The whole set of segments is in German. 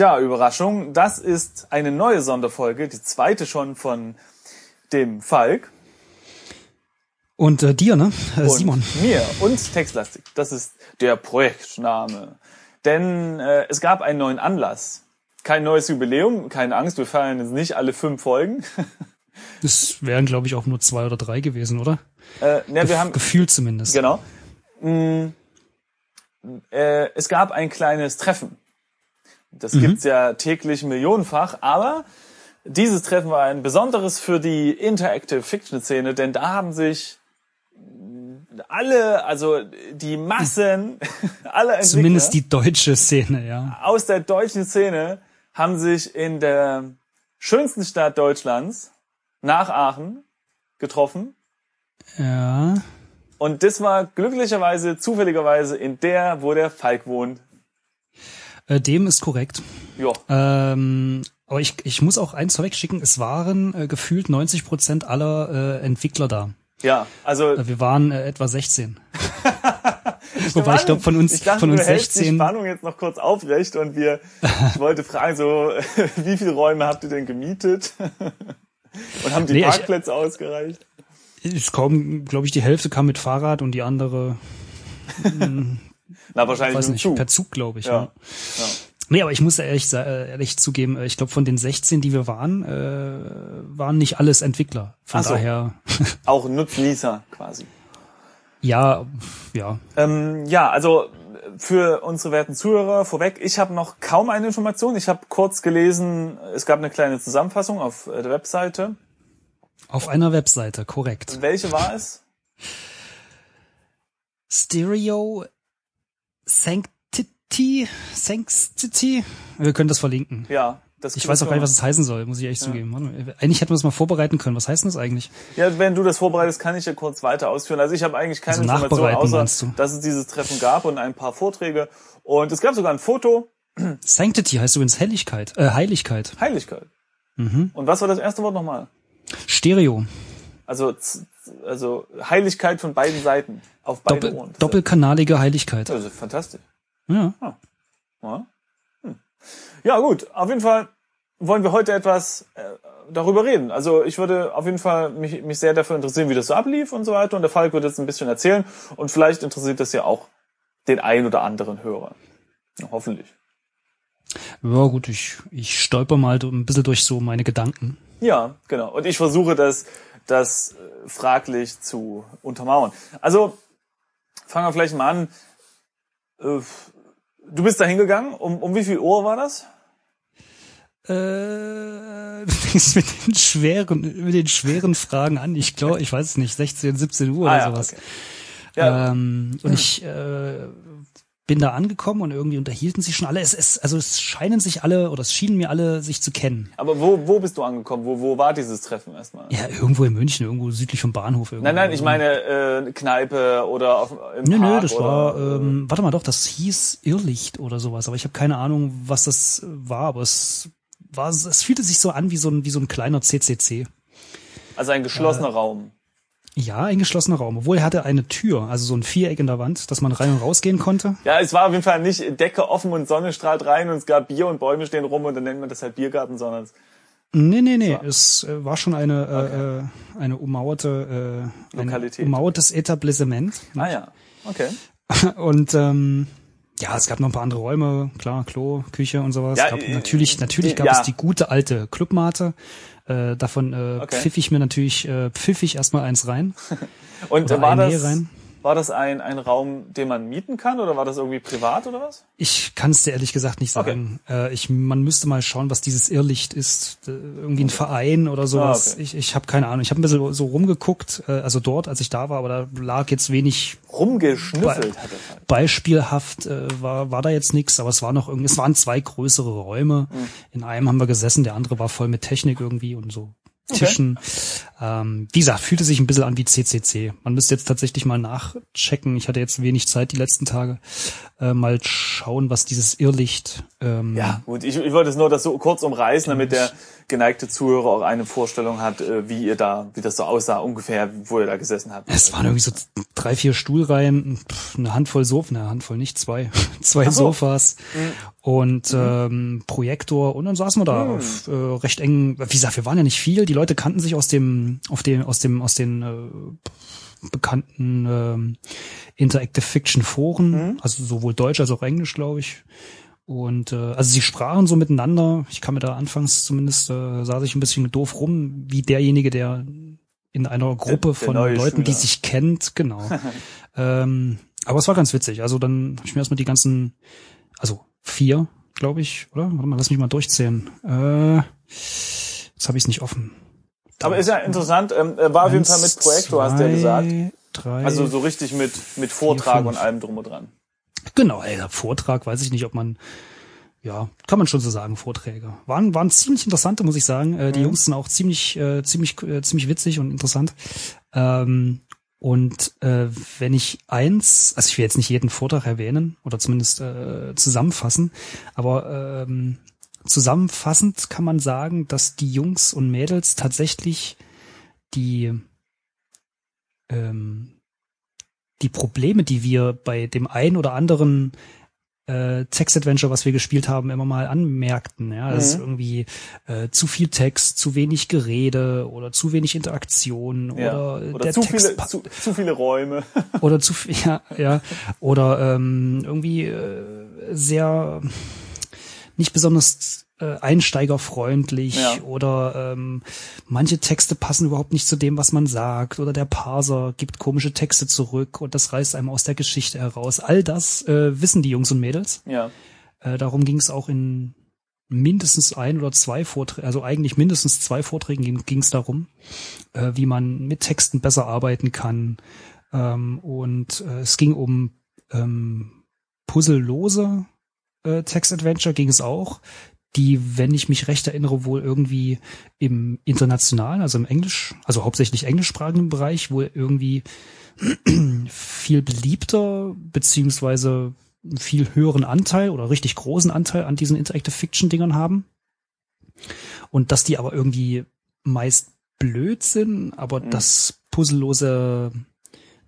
Tja, Überraschung, das ist eine neue Sonderfolge, die zweite schon von dem Falk. Und äh, dir, ne? Äh, und Simon. Mir und Textlastik. Das ist der Projektname. Denn äh, es gab einen neuen Anlass. Kein neues Jubiläum, keine Angst, wir feiern jetzt nicht alle fünf Folgen. Das wären, glaube ich, auch nur zwei oder drei gewesen, oder? Äh, ne, wir haben Gefühlt zumindest. Genau. Mm, äh, es gab ein kleines Treffen. Das gibt's ja täglich millionenfach, aber dieses Treffen war ein besonderes für die Interactive Fiction Szene, denn da haben sich alle, also die Massen, alle Entwickler Zumindest die deutsche Szene, ja. aus der deutschen Szene haben sich in der schönsten Stadt Deutschlands, nach Aachen, getroffen. Ja. Und das war glücklicherweise, zufälligerweise in der, wo der Falk wohnt. Äh, dem ist korrekt. Ja. Ähm, aber ich, ich muss auch eins vorwegschicken, es waren äh, gefühlt 90 Prozent aller äh, Entwickler da. Ja, also Äh, Wir waren äh, etwa 16. Wobei ich glaube von uns ich dachte, von uns du hältst die 16 Spannung jetzt noch kurz aufrecht und wir, ich wollte fragen, so, wie viele Räume habt ihr denn gemietet? Und haben die Nee, ich- Parkplätze ausgereicht? ist kaum, glaube ich, die Hälfte kam mit Fahrrad und die andere, Na, wahrscheinlich weiß nicht, Zug. per Zug, glaube ich. Ja. Ja. Nee, aber ich muss ehrlich, äh, ehrlich zugeben, äh, ich glaube von den 16, die wir waren, äh, waren nicht alles Entwickler. Von so. daher, Auch Nutznießer quasi. ja, ja. Ähm, ja, also für unsere werten Zuhörer vorweg, ich habe noch kaum eine Information. Ich habe kurz gelesen, es gab eine kleine Zusammenfassung auf äh, der Webseite. Auf einer Webseite, korrekt. Welche war es? Stereo Sanctity, Sanctity. Wir können das verlinken. Ja, das Ich weiß auch gar nicht, was es heißen soll, muss ich echt zugeben. Warte mal, Eigentlich hätten wir es mal vorbereiten können. Was heißt denn das eigentlich? Ja, wenn du das vorbereitest, kann ich ja kurz weiter ausführen. Also ich habe eigentlich keine Also Information, nachbereiten, meinst außer du? dass es dieses Treffen gab und ein paar Vorträge. Und es gab sogar ein Foto. Sanctity heißt übrigens Helligkeit, äh, Heiligkeit. Heiligkeit. Mhm. Und was war das erste Wort nochmal? Stereo. Also, also Heiligkeit von beiden Seiten. Auf beide Doppel, Ohren. Doppelkanalige Heiligkeit. also fantastisch. Ja. Ja. Hm. ja, gut. Auf jeden Fall wollen wir heute etwas äh, darüber reden. Also ich würde auf jeden Fall mich, mich sehr dafür interessieren, wie das so ablief und so weiter. Und der Falk wird jetzt ein bisschen erzählen. Und vielleicht interessiert das ja auch den ein oder anderen Hörer. Hoffentlich. Ja, gut, ich, ich stolper mal ein bisschen durch so meine Gedanken. Ja, genau. Und ich versuche das, das äh, fraglich zu untermauern. Also fangen wir vielleicht mal an. Äh, Du bist da hingegangen. Um, um wie viel Uhr war das? Äh, du fängst mit den schweren, mit den schweren Fragen an. Ich glaube, ich weiß es nicht, 16, 17 Uhr Ah, oder ja, sowas. okay. Ja, Ähm, und ich äh, bin da angekommen und irgendwie unterhielten sich schon alle. Es, es, also es scheinen sich alle oder es schienen mir alle sich zu kennen. aber wo, wo bist du angekommen? Wo, wo war dieses Treffen erstmal? Ja, irgendwo in München, irgendwo südlich vom Bahnhof. Irgendwo. Nein, nein, ich meine äh, Kneipe oder auf, im Nö, Park nö, das oder, war, ähm, warte mal doch, das hieß Irrlicht oder sowas, aber ich habe keine Ahnung, was das war, aber es war, es fühlte sich so an wie so ein, wie so ein kleiner CCC. also ein geschlossener Äh, Raum. Ja, ein geschlossener Raum, obwohl er hatte eine Tür, also so ein Viereck in der Wand, dass man rein und rausgehen konnte. Ja, es war auf jeden Fall nicht Decke offen und Sonne strahlt rein und es gab Bier und Bäume stehen rum und dann nennt man das halt Biergarten, sondern es, Nee, nee, nee, So. es äh, war schon eine, äh, äh, eine ummauerte, äh, ein Lokalität. ummauertes Etablissement. ah ja, okay. Und ähm, ja, es gab noch ein paar andere Räume, klar, Klo, Küche und sowas. Ja, gab, äh, natürlich, natürlich gab ja. es die gute alte Clubmate. Äh, davon äh, Okay. pfiff ich mir natürlich, äh, pfiff ich erstmal eins rein. Und Oder äh, war das, rein. War das ein, ein Raum, den man mieten kann oder war das irgendwie privat oder was? Ich kann es dir ehrlich gesagt nicht sagen. Äh, ich, man müsste mal schauen, was dieses Irrlicht ist. Äh, irgendwie ein Verein oder sowas. Ah, okay. Ich, ich habe keine Ahnung. Ich habe ein bisschen so rumgeguckt, äh, also dort, als ich da war, aber da lag jetzt wenig Rumgeschnüffelt er halt. beispielhaft äh, war war da jetzt nichts, aber es war noch irgendwie, es waren zwei größere Räume. Mhm. In einem haben wir gesessen, der andere war voll mit Technik irgendwie und so Tischen. Ähm, wie gesagt, fühlte sich ein bisschen an wie CCC. Man müsste jetzt tatsächlich mal nachchecken. Ich hatte jetzt wenig Zeit die letzten Tage. Äh, mal schauen, was dieses Irrlicht. Ähm, Ja, gut, ich, ich wollte es nur das so kurz umreißen, damit der geneigte Zuhörer auch eine Vorstellung hat, äh, wie ihr da, wie das so aussah, ungefähr, wo ihr da gesessen habt. Es waren irgendwie so drei, vier Stuhlreihen, eine Handvoll Sofa, eine Handvoll nicht, zwei, zwei so. Sofas und ähm, Projektor und dann saßen wir da Mhm. auf äh, recht eng. Wie gesagt, wir waren ja nicht viel. Die Leute kannten sich aus dem, auf dem, aus dem, aus den äh, bekannten ähm, Interactive Fiction Foren, Mhm. also sowohl Deutsch als auch Englisch, glaube ich. Und äh, also sie sprachen so miteinander. Ich kann mir da anfangs zumindest äh, saß ich ein bisschen doof rum, wie derjenige, der in einer Gruppe der von Leuten, die Schüler. sich kennt, genau. ähm, aber es war ganz witzig. Also dann habe ich mir erstmal die ganzen, also vier, glaube ich, oder? Warte mal, lass mich mal durchzählen. Äh, jetzt habe ich es nicht offen. Aber ist ja interessant, ähm, er war auf jeden Fall mit Projektor, hast du ja gesagt. Drei, Also so richtig mit, mit Vortrag fünf. und allem drum und dran. Genau, ey, Vortrag, weiß ich nicht, ob man, ja, kann man schon so sagen, Vorträge. Waren, waren ziemlich interessante, muss ich sagen. Äh, die Mhm. Jungs sind auch ziemlich, äh, ziemlich, äh, ziemlich witzig und interessant. Ähm, und äh, wenn ich eins, also ich will jetzt nicht jeden Vortrag erwähnen oder zumindest äh, zusammenfassen, aber ähm, zusammenfassend kann man sagen, dass die Jungs und Mädels tatsächlich die ähm, die Probleme, die wir bei dem einen oder anderen äh, Text-Adventure, was wir gespielt haben, immer mal anmerkten. Ja, das ist Mhm. irgendwie äh, zu viel Text, zu wenig Gerede oder zu wenig Interaktion Ja. oder, Oder der zu Text viele, zu, zu viele Räume. oder zu viel, ja, ja, oder ähm, irgendwie äh, sehr nicht besonders äh, einsteigerfreundlich Ja. oder ähm, manche Texte passen überhaupt nicht zu dem, was man sagt oder der Parser gibt komische Texte zurück und das reißt einem aus der Geschichte heraus. All das äh, wissen die Jungs und Mädels. Ja. Äh, darum ging es auch in mindestens ein oder zwei Vorträgen, also eigentlich mindestens zwei Vorträgen ging es darum, äh, wie man mit Texten besser arbeiten kann. Ähm, und äh, es ging um ähm, puzzellose äh, Text-Adventure, ging es auch, die, wenn ich mich recht erinnere, wohl irgendwie im internationalen, also im Englisch, also hauptsächlich englischsprachigen Bereich, wohl irgendwie viel beliebter beziehungsweise einen viel höheren Anteil oder richtig großen Anteil an diesen Interactive Fiction Dingern haben. Und dass die aber irgendwie meist blöd sind, aber Mhm. das puzzellose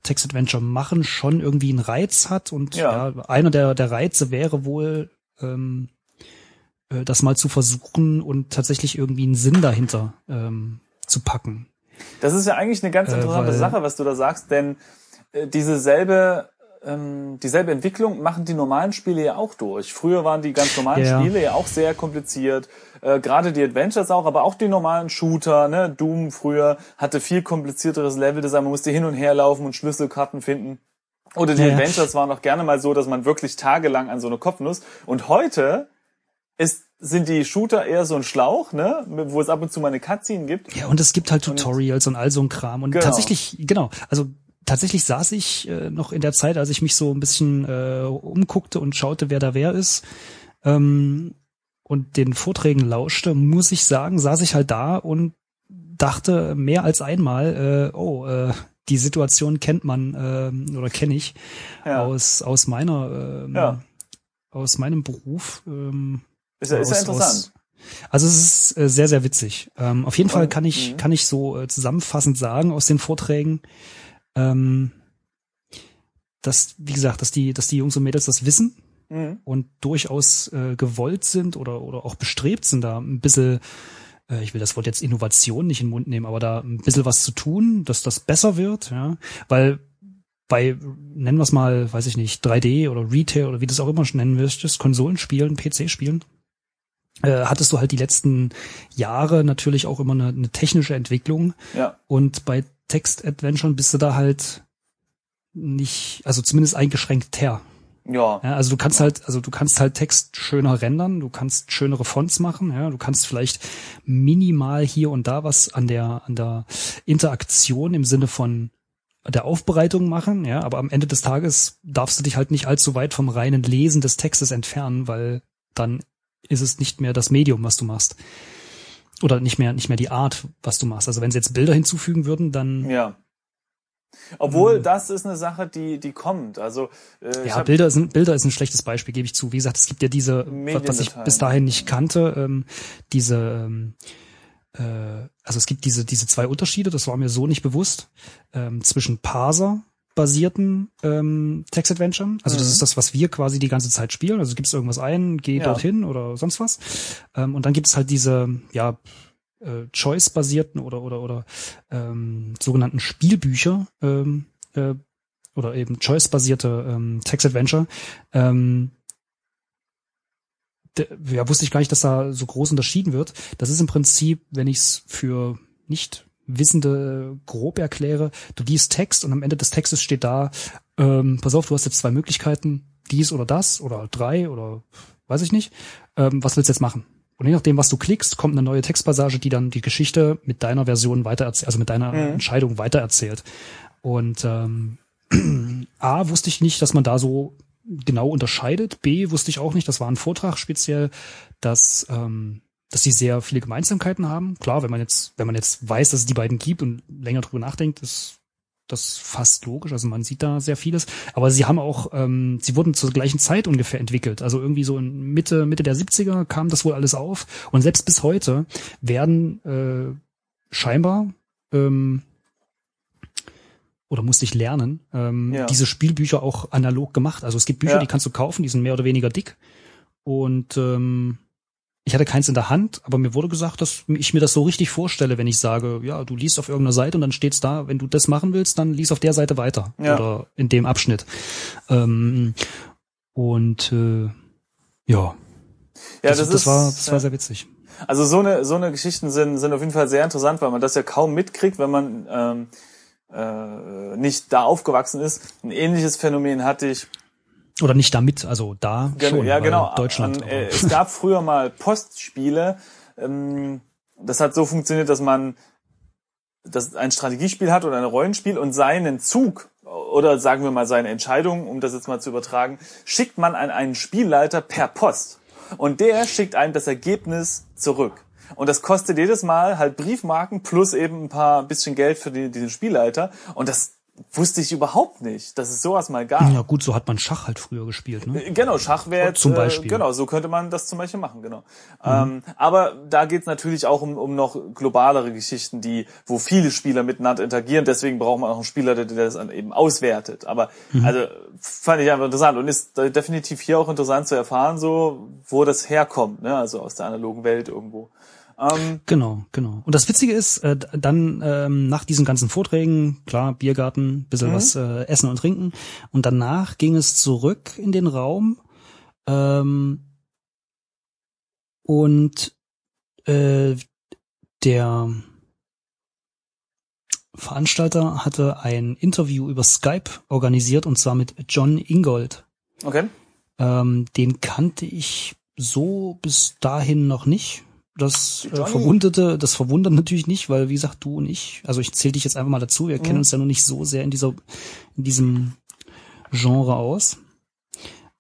Text Adventure machen schon irgendwie einen Reiz hat und Ja. ja, einer der, der Reize wäre wohl, ähm, äh, das mal zu versuchen und tatsächlich irgendwie einen Sinn dahinter ähm, zu packen. Das ist ja eigentlich eine ganz Äh, interessante weil- Sache, was du da sagst, denn äh, diese selbe, ähm, dieselbe Entwicklung machen die normalen Spiele ja auch durch. Früher waren die ganz normalen Ja. Spiele ja auch sehr kompliziert, äh, gerade die Adventures auch, aber auch die normalen Shooter, ne, Doom früher hatte viel komplizierteres Leveldesign, man musste hin und her laufen und Schlüsselkarten finden. Oder die ja. Adventures waren auch gerne mal so, dass man wirklich tagelang an so eine Kopfnuss. Und heute ist, sind die Shooter eher so ein Schlauch, ne, wo es ab und zu mal eine Cutscene gibt. Ja, und es gibt halt Tutorials und all so ein Kram. Und Genau. tatsächlich, genau, also tatsächlich saß ich äh, noch in der Zeit, als ich mich so ein bisschen äh, umguckte und schaute, wer da wer ist, ähm, und den Vorträgen lauschte, muss ich sagen, saß ich halt da und dachte mehr als einmal, äh, oh, äh, die Situation kennt man ähm, oder kenne ich Ja. aus aus meiner ähm, Ja. aus meinem Beruf. Ähm, Ist ja, ist ja aus- interessant. also es ist äh, sehr, sehr witzig. Ähm, auf jeden Fall kann ich, mhm. kann ich so äh, zusammenfassend sagen aus den Vorträgen, ähm, dass, wie gesagt, dass die, dass die Jungs und Mädels das wissen Mhm. und durchaus äh, gewollt sind oder, oder auch bestrebt sind, da ein bisschen, äh, ich will das Wort jetzt Innovation nicht in den Mund nehmen, aber da ein bisschen was zu tun, dass das besser wird, ja, weil bei, nennen wir es mal, weiß ich nicht, 3D oder Retail oder wie du es auch immer nennen möchtest, Konsolenspielen, PC-Spielen, äh, hattest du halt die letzten Jahre natürlich auch immer eine, eine technische Entwicklung Ja. und bei Text-Adventuren bist du da halt nicht, also zumindest eingeschränkt her. Ja. Ja, also du kannst halt, also du kannst halt Text schöner rendern, du kannst schönere Fonts machen, ja, du kannst vielleicht minimal hier und da was an der, an der Interaktion im Sinne von der Aufbereitung machen, ja, aber am Ende des Tages darfst du dich halt nicht allzu weit vom reinen Lesen des Textes entfernen, weil dann ist es nicht mehr das Medium, was du machst. Oder nicht mehr, nicht mehr die Art, was du machst. Also wenn sie jetzt Bilder hinzufügen würden, dann, Ja. Obwohl, Mhm. das ist eine Sache, die, die kommt. Also, äh, Ja, Bilder ist, ein, Bilder ist ein schlechtes Beispiel, gebe ich zu. Wie gesagt, es gibt ja diese, was ich bis dahin nicht kannte, ähm, diese, ähm, äh, also es gibt diese, diese zwei Unterschiede, das war mir so nicht bewusst, ähm, zwischen Parser basierten ähm, Text-Adventure. Also das mhm. ist das, was wir quasi die ganze Zeit spielen. Also gibst irgendwas ein, geh ja. dorthin oder sonst was. Ähm, und dann gibt es halt diese, ja, äh, Choice-basierten oder oder oder ähm, sogenannten Spielbücher ähm, äh, oder eben Choice-basierte ähm, Text-Adventure. Ähm, ja, wusste ich gar nicht, dass da so groß unterschieden wird. Das ist im Prinzip, wenn ich es für nicht Wissende grob erkläre, du liest Text und am Ende des Textes steht da, ähm, pass auf, du hast jetzt zwei Möglichkeiten, dies oder das oder drei oder weiß ich nicht. Ähm, was willst du jetzt machen? Und je nachdem, was du klickst, kommt eine neue Textpassage, die dann die Geschichte mit deiner Version weitererzählt, also mit deiner mhm. Entscheidung weitererzählt. Und ähm, A, wusste ich nicht, dass man da so genau unterscheidet. B, wusste ich auch nicht, das war ein Vortrag speziell, dass ähm, dass sie sehr viele Gemeinsamkeiten haben. Klar, wenn man jetzt, wenn man jetzt weiß, dass es die beiden gibt und länger drüber nachdenkt, ist das fast logisch. Also man sieht da sehr vieles. Aber sie haben auch, ähm, sie wurden zur gleichen Zeit ungefähr entwickelt. Also irgendwie so in Mitte, Mitte der 70er kam das wohl alles auf. Und selbst bis heute werden äh, scheinbar ähm, oder musste ich lernen, ähm, ja. diese Spielbücher auch analog gemacht. Also es gibt Bücher, ja. die kannst du kaufen, die sind mehr oder weniger dick. Und ähm, ich hatte keins in der Hand, aber mir wurde gesagt, dass ich mir das so richtig vorstelle, wenn ich sage, ja, du liest auf irgendeiner Seite und dann steht's da, wenn du das machen willst, dann lies auf der Seite weiter ja. oder in dem Abschnitt. Ähm, und äh, ja, ja, das, das, das ist, war das ja. war sehr witzig. Also so eine so eine Geschichten sind sind auf jeden Fall sehr interessant, weil man das ja kaum mitkriegt, wenn man ähm, äh, nicht da aufgewachsen ist. Ein ähnliches Phänomen hatte ich oder nicht damit, also da Gen schon. Ja, genau. Deutschland. An, äh, es gab früher mal Postspiele. Ähm, das hat so funktioniert, dass man das ein Strategiespiel hat oder ein Rollenspiel und seinen Zug oder sagen wir mal seine Entscheidung, um das jetzt mal zu übertragen, schickt man an einen Spielleiter per Post. Und der schickt einem das Ergebnis zurück. Und das kostet jedes Mal halt Briefmarken plus eben ein paar bisschen Geld für die, diesen Spielleiter. Und das wusste ich überhaupt nicht, dass es sowas mal gab. Ja gut, so hat man Schach halt früher gespielt. Ne? Äh, genau, Schach wäre zum Beispiel. Äh, genau, so könnte man das zum Beispiel machen, genau. Mhm. Ähm, aber da geht es natürlich auch um, um noch globalere Geschichten, die, wo viele Spieler miteinander interagieren. Deswegen braucht man auch einen Spieler, der, der das eben auswertet. Aber mhm. also fand ich einfach interessant und ist definitiv hier auch interessant zu erfahren, so wo das herkommt, ne? Also aus der analogen Welt irgendwo. Ähm, genau, genau. Und das Witzige ist, äh, dann ähm, nach diesen ganzen Vorträgen, klar, Biergarten, bisschen mhm. was äh, essen und trinken. Und danach ging es zurück in den Raum. Ähm, und äh, der Veranstalter hatte ein Interview über Skype organisiert und zwar mit John Ingold. Okay. Ähm, den kannte ich so bis dahin noch nicht. Das äh, verwunderte, das verwundert natürlich nicht, weil wie gesagt, du und ich, also ich zähle dich jetzt einfach mal dazu, wir mhm. kennen uns ja noch nicht so sehr in dieser, in diesem Genre aus.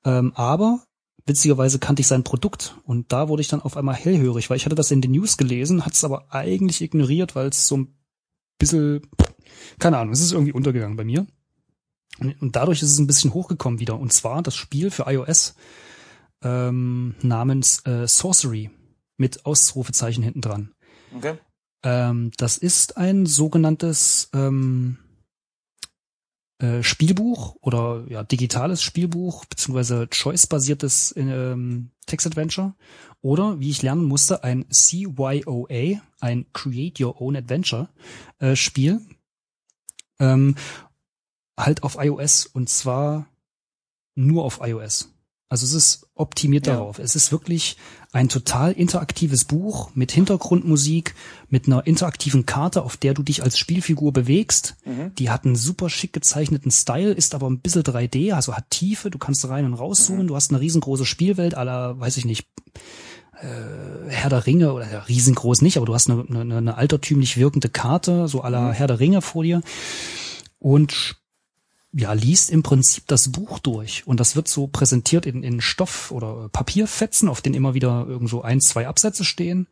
Ähm, aber witzigerweise kannte ich sein Produkt und da wurde ich dann auf einmal hellhörig, weil ich hatte das in den News gelesen, hat es aber eigentlich ignoriert, weil es so ein bisschen, keine Ahnung, es ist irgendwie untergegangen bei mir. Und, und dadurch ist es ein bisschen hochgekommen wieder. Und zwar das Spiel für iOS ähm, namens äh, Sorcery mit Ausrufezeichen hinten dran. Okay. Ähm, das ist ein sogenanntes ähm, äh, Spielbuch oder ja digitales Spielbuch beziehungsweise Choice-basiertes ähm, Text-Adventure oder wie ich lernen musste ein CYOA, ein Create Your Own Adventure äh, Spiel, ähm, halt auf iOS und zwar nur auf iOS. Also es ist optimiert ja. darauf. Es ist wirklich ein total interaktives Buch mit Hintergrundmusik, mit einer interaktiven Karte, auf der du dich als Spielfigur bewegst. Mhm. Die hat einen super schick gezeichneten Style, ist aber ein bisschen 3D, also hat Tiefe, du kannst rein und rauszoomen, mhm. du hast eine riesengroße Spielwelt aller, weiß ich nicht, äh, Herr der Ringe oder ja, riesengroß nicht, aber du hast eine, eine, eine altertümlich wirkende Karte, so aller mhm. Herr der Ringe vor dir. Und ja, liest im Prinzip das Buch durch. Und das wird so präsentiert in, in Stoff oder Papierfetzen, auf denen immer wieder irgend so ein, zwei Absätze stehen.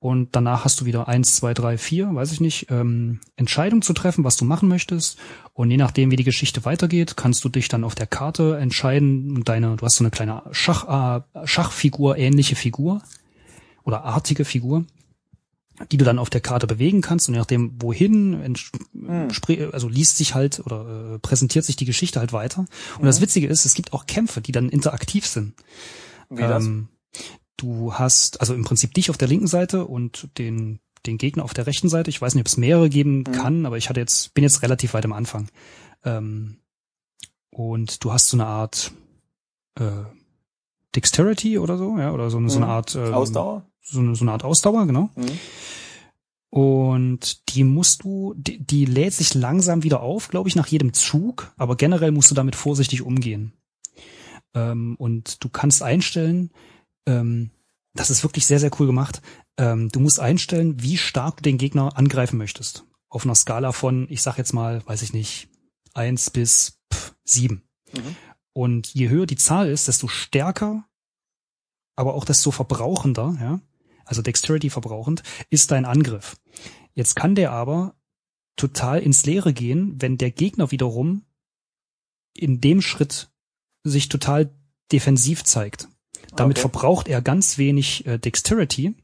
Und danach hast du wieder eins, zwei, drei, vier, weiß ich nicht, ähm, Entscheidung zu treffen, was du machen möchtest. Und je nachdem, wie die Geschichte weitergeht, kannst du dich dann auf der Karte entscheiden deine, du hast so eine kleine Schach, äh, Schachfigur, ähnliche Figur oder artige Figur die du dann auf der Karte bewegen kannst und je nachdem wohin, Hm. also liest sich halt oder äh, präsentiert sich die Geschichte halt weiter. Und das Mhm. Witzige ist, es gibt auch Kämpfe, die dann interaktiv sind. Wie das? Ähm, du hast also im Prinzip dich auf der linken Seite und den den Gegner auf der rechten Seite. Ich weiß nicht, ob es mehrere geben Mhm. kann, aber ich hatte jetzt bin jetzt relativ weit am Anfang. Ähm, und du hast so eine Art äh, Dexterity oder so, ja, oder so, eine so eine Mhm. Art ähm, Ausdauer? So eine, so eine Art Ausdauer, genau. Mhm. Und die musst du, die, die lädt sich langsam wieder auf, glaube ich, nach jedem Zug, aber generell musst du damit vorsichtig umgehen. Ähm, und du kannst einstellen, ähm, das ist wirklich sehr, sehr cool gemacht. Ähm, du musst einstellen, wie stark du den Gegner angreifen möchtest. Auf einer Skala von, ich sag jetzt mal, weiß ich nicht, eins bis pff, sieben. Mhm. Und je höher die Zahl ist, desto stärker, aber auch desto verbrauchender, ja, also Dexterity verbrauchend, ist dein Angriff. Jetzt kann der aber total ins Leere gehen, wenn der Gegner wiederum in dem Schritt sich total defensiv zeigt. Damit Okay. verbraucht er ganz wenig äh, Dexterity,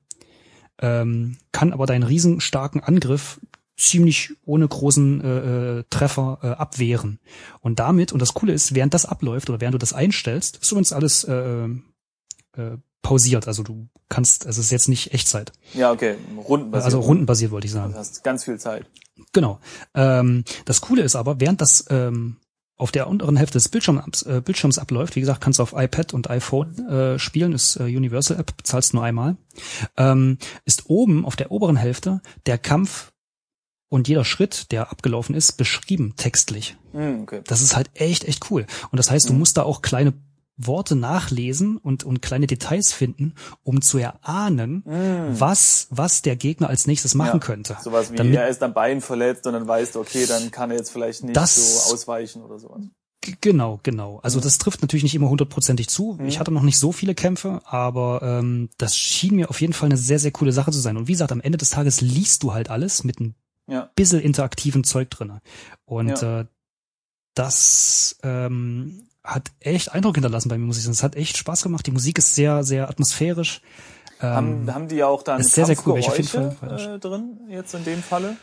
ähm, kann aber deinen riesenstarken Angriff ziemlich ohne großen äh, äh, Treffer äh, abwehren. Und damit, und das Coole ist, während das abläuft oder während du das einstellst, ist übrigens alles äh, äh, pausiert. Also du kannst, also es ist jetzt nicht Echtzeit. Ja, okay. Rundenbasiert. Also rundenbasiert wollte ich Du sagen. hast ganz viel Zeit. Genau. Ähm, das Coole ist aber, während das ähm, auf der unteren Hälfte des Bildschirms, äh, Bildschirms abläuft, wie gesagt, kannst du auf iPad und iPhone äh, spielen, ist äh, Universal App, bezahlst nur einmal, ähm, ist oben auf der oberen Hälfte der Kampf und jeder Schritt, der abgelaufen ist, beschrieben textlich. Mhm, okay. Das ist halt echt, echt cool. Und das heißt, du Mhm. musst da auch kleine Worte nachlesen und, und kleine Details finden, um zu erahnen, Mhm. was, was der Gegner als nächstes machen Ja. könnte. Sowas wie, Damit- er ist am Bein verletzt und dann weißt du, okay, dann kann er jetzt vielleicht nicht Das- so ausweichen oder sowas. Genau, genau. Also Mhm. das trifft natürlich nicht immer hundertprozentig zu. Mhm. Ich hatte noch nicht so viele Kämpfe, aber ähm, das schien mir auf jeden Fall eine sehr, sehr coole Sache zu sein. Und wie gesagt, am Ende des Tages liest du halt alles mit ein Ja. bisschen interaktiven Zeug drinne. Und Ja. äh, das ähm, hat echt Eindruck hinterlassen bei mir, muss ich sagen. Es hat echt Spaß gemacht. Die Musik ist sehr, sehr atmosphärisch. Ähm, Haben, haben die auch dann ist sehr, sehr cool, auf jeden Fall äh, drin, jetzt in dem Falle?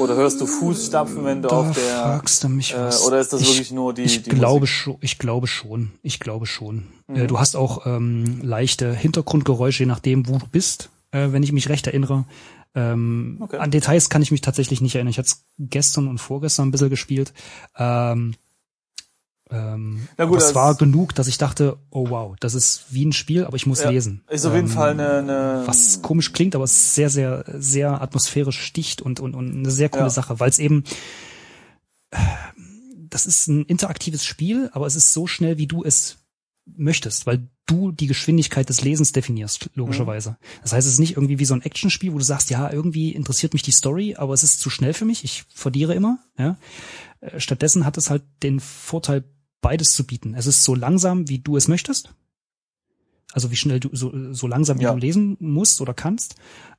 Oder hörst du Fußstapfen, wenn du da auf der, fragst du mich äh, was. oder ist das ich, wirklich nur die, ich die glaube Musik? schon, ich glaube schon, ich glaube schon. Mhm. Äh, du hast auch ähm, leichte Hintergrundgeräusche, je nachdem, wo du bist, äh, wenn ich mich recht erinnere. Ähm, Okay. An Details kann ich mich tatsächlich nicht erinnern. Ich hatte gestern und vorgestern ein bisschen gespielt. Ähm, ähm, Na gut, es das- war genug, dass ich dachte, oh wow, das ist wie ein Spiel, aber ich muss Ja, lesen. Ist auf jeden Ähm, Fall eine, eine was komisch klingt, aber es ist sehr, sehr, sehr atmosphärisch sticht und, und, und eine sehr coole Ja. Sache, weil es eben, äh, das ist ein interaktives Spiel, aber es ist so schnell, wie du es möchtest, weil du die Geschwindigkeit des Lesens definierst, logischerweise. Das heißt, es ist nicht irgendwie wie so ein Actionspiel, wo du sagst, ja, irgendwie interessiert mich die Story, aber es ist zu schnell für mich, ich verliere immer, ja. Äh, Stattdessen hat es halt den Vorteil, beides zu bieten. Es ist so langsam, wie du es möchtest. Also wie schnell du, so, so langsam wie Ja. du lesen musst oder kannst.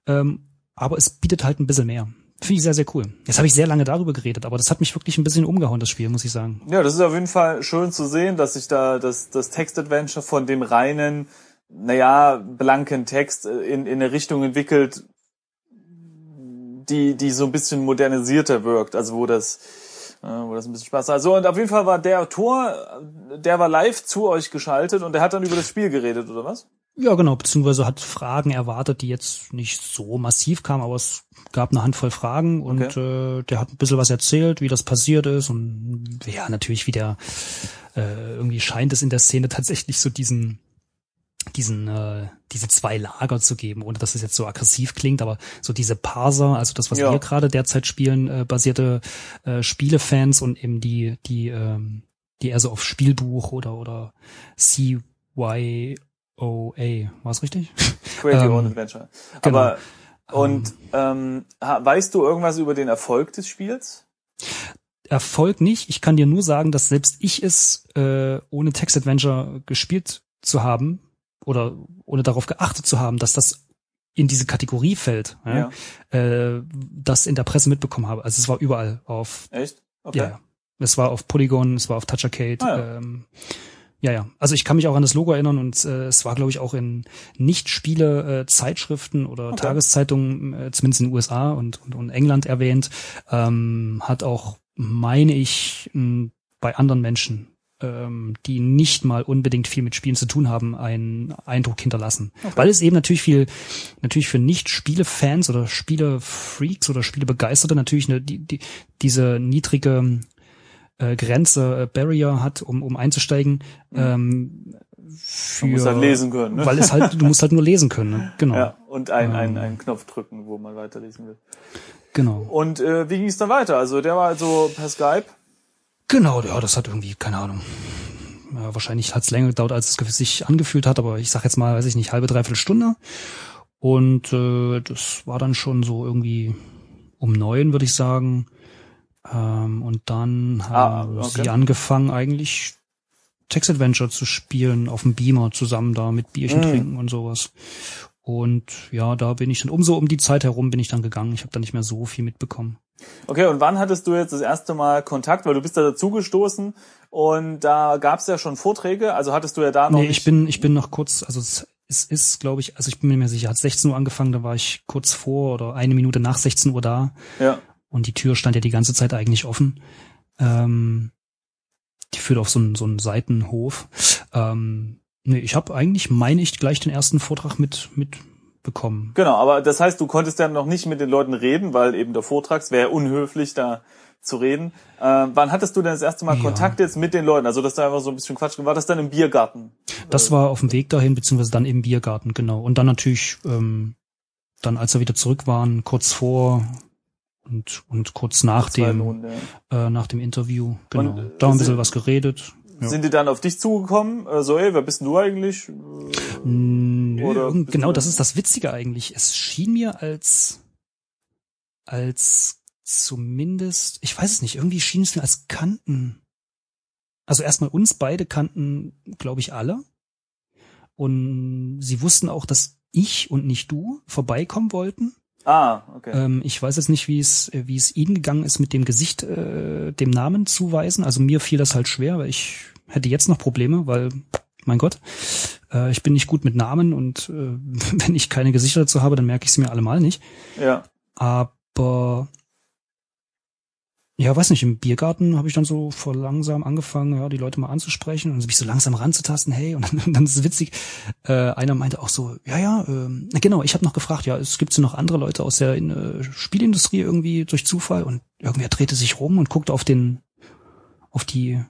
Ähm, aber es bietet halt ein bisschen mehr. Finde ich sehr, sehr cool. Jetzt habe ich sehr lange darüber geredet, aber das hat mich wirklich ein bisschen umgehauen, das Spiel, muss ich sagen. Ja, das ist auf jeden Fall schön zu sehen, dass sich da das, das Text-Adventure von dem reinen, naja, blanken Text äh, in, in eine Richtung entwickelt, die, die so ein bisschen modernisierter wirkt, also wo das, wo das ein bisschen Spaß hat. So, und auf jeden Fall war der Tor, äh, der war live zu euch geschaltet und der hat dann über das Spiel geredet, oder was? Ja, genau, beziehungsweise hat Fragen erwartet, die jetzt nicht so massiv kamen, aber es gab eine Handvoll Fragen und äh, der hat ein bisschen was erzählt, wie das passiert ist und ja, natürlich wieder äh, irgendwie scheint es in der Szene tatsächlich so diesen diesen äh, diese zwei Lager zu geben, ohne dass es jetzt so aggressiv klingt, aber so diese Parser, also das, was Ja. wir gerade derzeit spielen, äh, basierte äh, Spielefans und eben die die ähm, die eher so auf Spielbuch oder oder CY OA, war es richtig? Create Your Ähm, Own Adventure. genau. Aber, und ähm, ha- weißt du irgendwas über den Erfolg des Spiels? Erfolg nicht. Ich kann dir nur sagen, dass selbst ich es äh, ohne Text-Adventure gespielt zu haben oder ohne darauf geachtet zu haben, dass das in diese Kategorie fällt, ja, Äh, das in der Presse mitbekommen habe. Also es war überall auf, Echt? Okay. ja, ja. es war auf Polygon, es war auf Touch Arcade. Ah, ja. ähm, ja, ja. Also ich kann mich auch an das Logo erinnern und äh, es war, glaube ich, auch in Nicht-Spiele-Zeitschriften äh, oder okay. Tageszeitungen, äh, zumindest in den USA und, und, und England erwähnt, ähm, hat auch, meine ich, m, bei anderen Menschen ähm, die nicht mal unbedingt viel mit Spielen zu tun haben, einen Eindruck hinterlassen. Okay. Weil es eben natürlich viel, natürlich für Nicht-Spiele-Fans oder Spiele-Freaks oder Spielebegeisterte natürlich eine, die, die, diese niedrige äh, Grenze, äh, Barrier hat, um, um einzusteigen. Mhm. Ähm, für, man muss halt lesen können, ne? Weil es halt, du musst halt nur lesen können, ne? genau. Ja, und ein, ähm, ein, einen Knopf drücken, wo man weiterlesen will. Genau. Und äh, wie ging es dann weiter? Also der war also per Skype Genau, ja, das hat irgendwie, keine Ahnung. Ja, wahrscheinlich hat es länger gedauert, als es sich angefühlt hat, aber ich sag jetzt mal, weiß ich nicht, halbe, dreiviertel Stunde. Und äh, das war dann schon so irgendwie um neun, würde ich sagen. Ähm, und dann haben ah, okay. sie angefangen, eigentlich Text Adventure zu spielen auf dem Beamer zusammen da mit Bierchen mm. trinken und sowas. Und ja, da bin ich dann umso um die Zeit herum bin ich dann gegangen. Ich habe da nicht mehr so viel mitbekommen. Okay, und wann hattest du jetzt das erste Mal Kontakt? Weil du bist da dazugestoßen und da gab es ja schon Vorträge. Also hattest du ja da noch. Nee, ich bin, ich bin noch kurz, also es, es ist, glaube ich, also ich bin mir nicht mehr sicher, hat 16 Uhr angefangen, da war ich kurz vor oder eine Minute nach 16 Uhr da. Ja. Und die Tür stand ja die ganze Zeit eigentlich offen. Ähm, die führt auf so einen, so einen Seitenhof. Ähm, Nee, ich habe eigentlich, meine ich, gleich den ersten Vortrag mit, mit bekommen. Genau, aber das heißt, du konntest ja noch nicht mit den Leuten reden, weil eben der Vortrag, es wäre unhöflich, da zu reden. Äh, wann hattest du denn das erste Mal ja. Kontakt jetzt mit den Leuten? Also, dass da einfach so ein bisschen Quatsch war das dann im Biergarten? Das war auf dem Weg dahin, beziehungsweise dann im Biergarten, genau. Und dann natürlich, ähm, dann als wir wieder zurück waren, kurz vor und, und kurz nach dem, Lohn, ja. äh, nach dem Interview, genau. Und, da haben ein bisschen was geredet. Ja. Sind die dann auf dich zugekommen? Äh, so, ey, wer bist denn du eigentlich? Nö, Oder genau, das ist das Witzige eigentlich. Es schien mir als, als zumindest, ich weiß es nicht, irgendwie schien es mir als kannten. Also erstmal uns beide kannten, glaube ich, alle. Und sie wussten auch, dass ich und nicht du vorbeikommen wollten. Ah, okay. Ähm, ich weiß jetzt nicht, wie es, wie es ihnen gegangen ist mit dem Gesicht, äh, dem Namen zuweisen. Also mir fiel das halt schwer, weil ich hätte jetzt noch Probleme, weil, mein Gott, äh, ich bin nicht gut mit Namen und äh, wenn ich keine Gesichter dazu habe, dann merke ich sie mir allemal nicht. Ja. Aber ja, weiß nicht, im Biergarten habe ich dann so vor langsam angefangen, ja, die Leute mal anzusprechen und mich so langsam ranzutasten, hey, und dann, dann ist es witzig, äh, einer meinte auch so, ja, ja, ähm, genau, ich habe noch gefragt, ja, es gibt so noch andere Leute aus der äh, Spielindustrie irgendwie durch Zufall und irgendwer drehte sich rum und guckte auf den, auf die,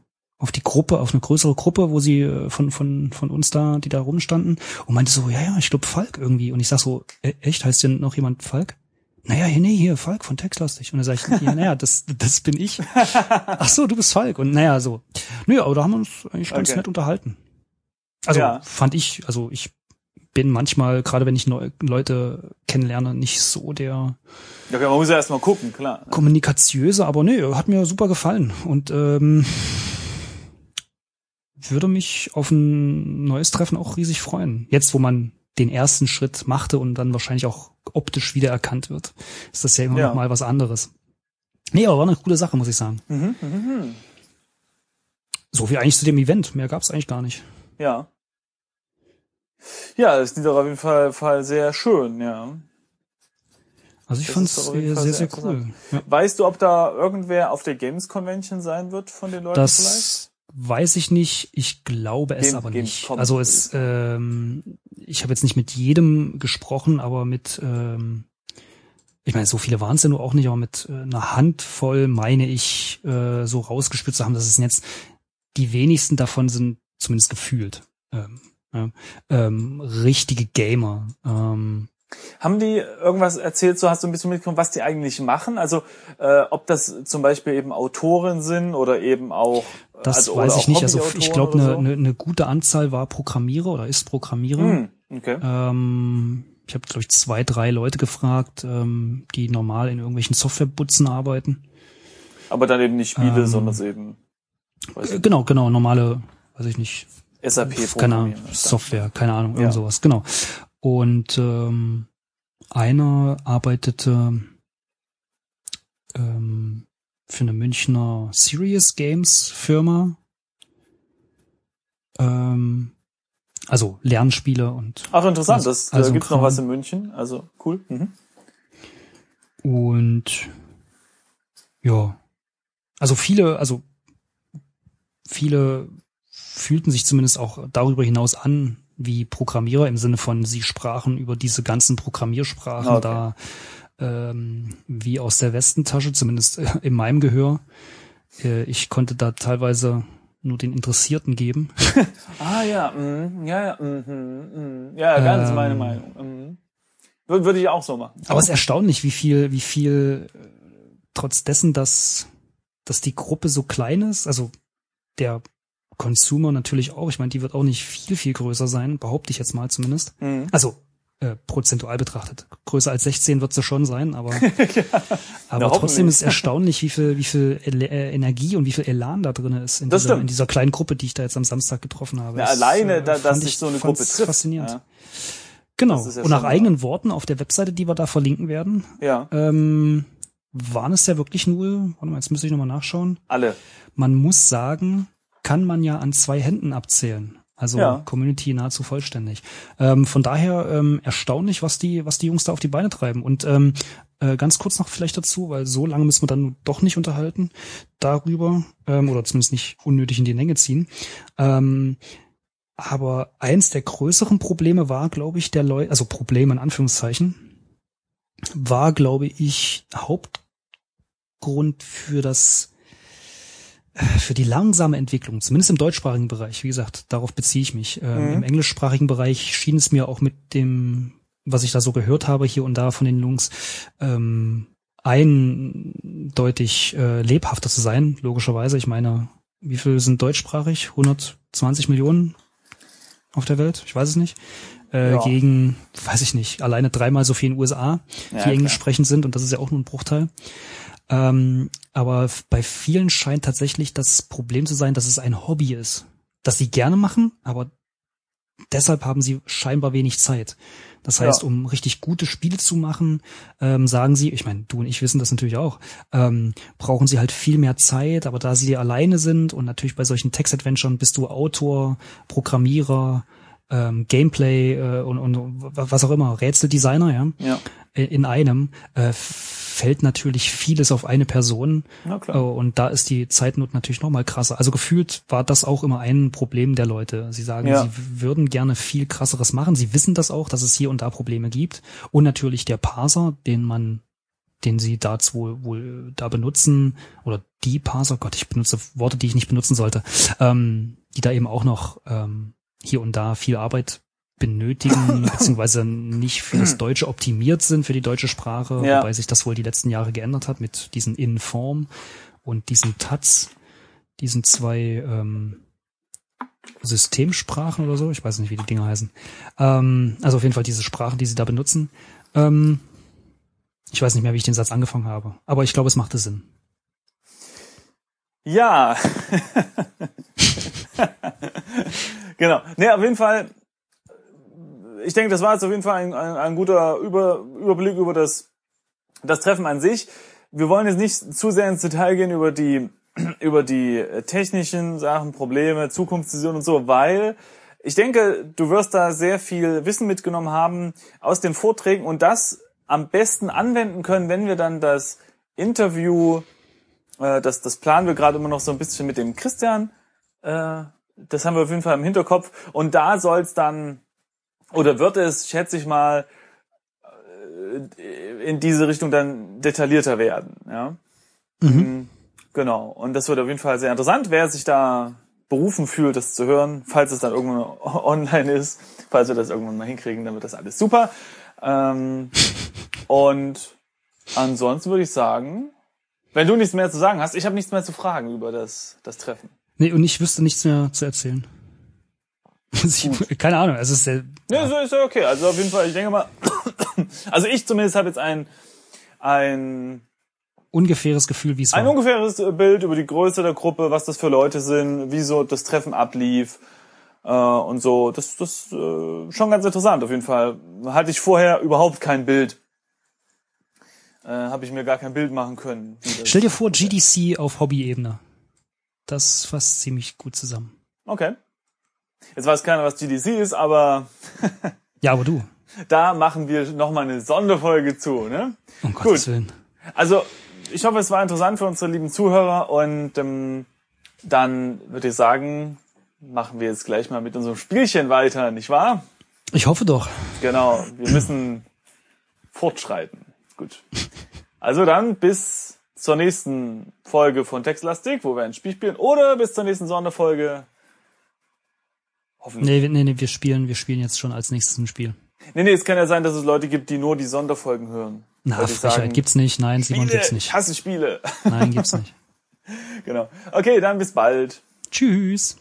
auf die Gruppe, auf eine größere Gruppe, wo sie äh, von, von, von uns da, die da rumstanden und meinte so, ja, ja, ich glaube Falk irgendwie. Und ich sag so, e echt, heißt denn noch jemand Falk? naja, hier, nee, hier, Falk von Textlastig. Und dann sage ich, ja, naja, das, das bin ich. Ach so, du bist Falk. Und naja, so. Naja, aber da haben wir uns eigentlich ganz okay. nett unterhalten. Also ja. fand ich, also ich bin manchmal, gerade wenn ich neue Leute kennenlerne, nicht so der ja, man muss ja erstmal gucken, klar. Kommunikatiöse, aber nee, hat mir super gefallen. Und ähm, würde mich auf ein neues Treffen auch riesig freuen. Jetzt, wo man den ersten Schritt machte und dann wahrscheinlich auch optisch wiedererkannt wird, ist das ja immer ja. noch mal was anderes. Nee, aber war eine coole Sache, muss ich sagen. Mhm, mh, mh. So viel eigentlich zu dem Event. Mehr gab's eigentlich gar nicht. Ja. Ja, es ist auf jeden Fall, Fall sehr schön, ja. Also ich fand es sehr, sehr, sehr cool. Ja. Weißt du, ob da irgendwer auf der Games Convention sein wird von den Leuten das vielleicht? Weiß ich nicht. Ich glaube es Game, aber nicht. Also es, ähm, ich habe jetzt nicht mit jedem gesprochen, aber mit, ähm, ich meine, so viele waren es ja nur auch nicht, aber mit äh, einer Handvoll meine ich äh, so rausgespürt zu haben, dass es jetzt die wenigsten davon sind, zumindest gefühlt, ähm, ähm, richtige Gamer. Ähm, haben die irgendwas erzählt, so hast du ein bisschen mitbekommen, was die eigentlich machen? Also äh, ob das zum Beispiel eben Autoren sind oder eben auch Das also, weiß ich nicht. Also ich glaube, eine so? ne, ne gute Anzahl war Programmierer oder ist Programmierer. Hm, okay. Ähm, ich habe, glaube ich, zwei, drei Leute gefragt, ähm, die normal in irgendwelchen Softwarebutzen arbeiten. Aber dann eben nicht Spiele, ähm, sondern eben. Genau, genau, normale, weiß ich nicht. SAP keine Ahnung, Software, keine Ahnung, irgend ja. sowas, genau. Und ähm, einer arbeitete ähm, für eine Münchner Serious Games Firma. Ähm, also Lernspiele und. Ach, interessant. Also, das, also da gibt's noch was in München. Also cool. Mhm. Und ja, also viele, also viele fühlten sich zumindest auch darüber hinaus an wie Programmierer im Sinne von, sie sprachen über diese ganzen Programmiersprachen okay. da ähm, wie aus der Westentasche, zumindest äh, in meinem Gehör. Äh, ich konnte da teilweise nur den Interessierten geben. ah ja, mm, ja, ja, mm, mm, ja, ganz ähm, meine Meinung. Würde, würde ich auch so machen. Aber es ist erstaunlich, wie viel, wie viel, äh, trotz dessen, dass, dass die Gruppe so klein ist, also der Consumer natürlich auch, ich meine, die wird auch nicht viel, viel größer sein, behaupte ich jetzt mal zumindest. Mhm. Also äh, prozentual betrachtet. Größer als 16 wird sie schon sein, aber, ja. aber trotzdem ist es erstaunlich, wie viel, wie viel äh, Energie und wie viel Elan da drin ist in, dieser, in dieser kleinen Gruppe, die ich da jetzt am Samstag getroffen habe. Ja, alleine, äh, da, dass sich so eine Gruppe trifft. Faszinierend. Ja. Genau. Ja und nach eigenen Worten auf der Webseite, die wir da verlinken werden, ja. ähm, waren es ja wirklich nur, warte mal, jetzt müsste ich nochmal nachschauen. Alle. Man muss sagen, kann man ja an zwei Händen abzählen. Also ja. Community nahezu vollständig. Ähm, von daher ähm, erstaunlich, was die, was die Jungs da auf die Beine treiben. Und ähm, äh, ganz kurz noch vielleicht dazu, weil so lange müssen wir dann doch nicht unterhalten darüber, ähm, oder zumindest nicht unnötig in die Länge ziehen. Ähm, aber eins der größeren Probleme war, glaube ich, der Leute, also Probleme in Anführungszeichen, war, glaube ich, Hauptgrund für das für die langsame Entwicklung, zumindest im deutschsprachigen Bereich, wie gesagt, darauf beziehe ich mich. Ähm, mhm. Im englischsprachigen Bereich schien es mir auch mit dem, was ich da so gehört habe hier und da von den Jungs, ähm, eindeutig äh, lebhafter zu sein, logischerweise. Ich meine, wie viel sind deutschsprachig? 120 Millionen auf der Welt? Ich weiß es nicht. Äh, ja. Gegen, weiß ich nicht, alleine dreimal so viel in den USA, die ja, englisch sprechend sind und das ist ja auch nur ein Bruchteil. Ähm, aber bei vielen scheint tatsächlich das Problem zu sein, dass es ein Hobby ist, das sie gerne machen, aber deshalb haben sie scheinbar wenig Zeit. Das heißt, ja. um richtig gute Spiele zu machen, ähm, sagen sie, ich meine, du und ich wissen das natürlich auch, ähm, brauchen sie halt viel mehr Zeit, aber da sie alleine sind und natürlich bei solchen Text-Adventuren bist du Autor, Programmierer, ähm, Gameplay äh, und, und was auch immer, Rätseldesigner, ja, ja. in einem, äh, fällt natürlich vieles auf eine Person. Äh, und da ist die Zeitnot natürlich noch mal krasser. Also gefühlt war das auch immer ein Problem der Leute. Sie sagen, ja. sie würden gerne viel krasseres machen. Sie wissen das auch, dass es hier und da Probleme gibt. Und natürlich der Parser, den man den sie da wohl, wohl da benutzen, oder die Parser, Gott, ich benutze Worte, die ich nicht benutzen sollte, ähm, die da eben auch noch ähm, hier und da viel Arbeit benötigen, beziehungsweise nicht für das Deutsche optimiert sind, für die deutsche Sprache, ja. wobei sich das wohl die letzten Jahre geändert hat mit diesen Inform und diesen Taz, diesen zwei ähm, Systemsprachen oder so, ich weiß nicht, wie die Dinger heißen. Ähm, also auf jeden Fall diese Sprachen, die sie da benutzen. Ähm, ich weiß nicht mehr, wie ich den Satz angefangen habe, aber ich glaube, es machte Sinn. Ja. genau. Nee, auf jeden Fall ich denke, das war jetzt auf jeden Fall ein, ein, ein guter Über, Überblick über das, das Treffen an sich. Wir wollen jetzt nicht zu sehr ins Detail gehen über die, über die technischen Sachen, Probleme, Zukunftsvision und so, weil ich denke, du wirst da sehr viel Wissen mitgenommen haben aus den Vorträgen und das am besten anwenden können, wenn wir dann das Interview, äh, das, das planen wir gerade immer noch so ein bisschen mit dem Christian, äh, das haben wir auf jeden Fall im Hinterkopf und da soll es dann oder wird es, schätze ich mal, äh, in diese Richtung dann detaillierter werden, ja? Mhm. Mm, genau. Und das wird auf jeden Fall sehr interessant, wer sich da berufen fühlt, das zu hören, falls es dann irgendwann online ist, falls wir das irgendwann mal hinkriegen, dann wird das alles super. Ähm, und ansonsten würde ich sagen, wenn du nichts mehr zu sagen hast, ich habe nichts mehr zu fragen über das, das Treffen. Nee, und ich wüsste nichts mehr zu erzählen. Keine Ahnung, also es ist ja. Ja, so ist ja okay. Also auf jeden Fall, ich denke mal, also ich zumindest habe jetzt ein, ein ungefähres Gefühl, wie es war. Ein ungefähres Bild über die Größe der Gruppe, was das für Leute sind, wie so das Treffen ablief äh, und so. Das das äh, schon ganz interessant auf jeden Fall. Hatte ich vorher überhaupt kein Bild. Äh, habe ich mir gar kein Bild machen können. Stell dir vor, GDC auf Hobby-Ebene. Das fasst ziemlich gut zusammen. Okay. Jetzt weiß keiner, was GDC ist, aber Ja, aber du. da machen wir nochmal eine Sonderfolge zu, ne? Um Gottes Willen. Also, ich hoffe, es war interessant für unsere lieben Zuhörer und ähm, dann würde ich sagen, machen wir jetzt gleich mal mit unserem Spielchen weiter, nicht wahr? Ich hoffe doch. Genau, wir müssen fortschreiten. Gut. Also dann bis zur nächsten Folge von Textlastik, wo wir ein Spiel spielen, oder bis zur nächsten Sonderfolge. Hoffentlich. Nee, nee, nee, wir spielen, wir spielen jetzt schon als nächstes ein Spiel. Nee, nee, es kann ja sein, dass es Leute gibt, die nur die Sonderfolgen hören. Na, ich Frechheit. sagen, Gibt's nicht. Nein, Simon, Spiele, gibt's ich nicht. hasse Spiele. Nein, gibt's nicht. genau. Okay, dann bis bald. Tschüss.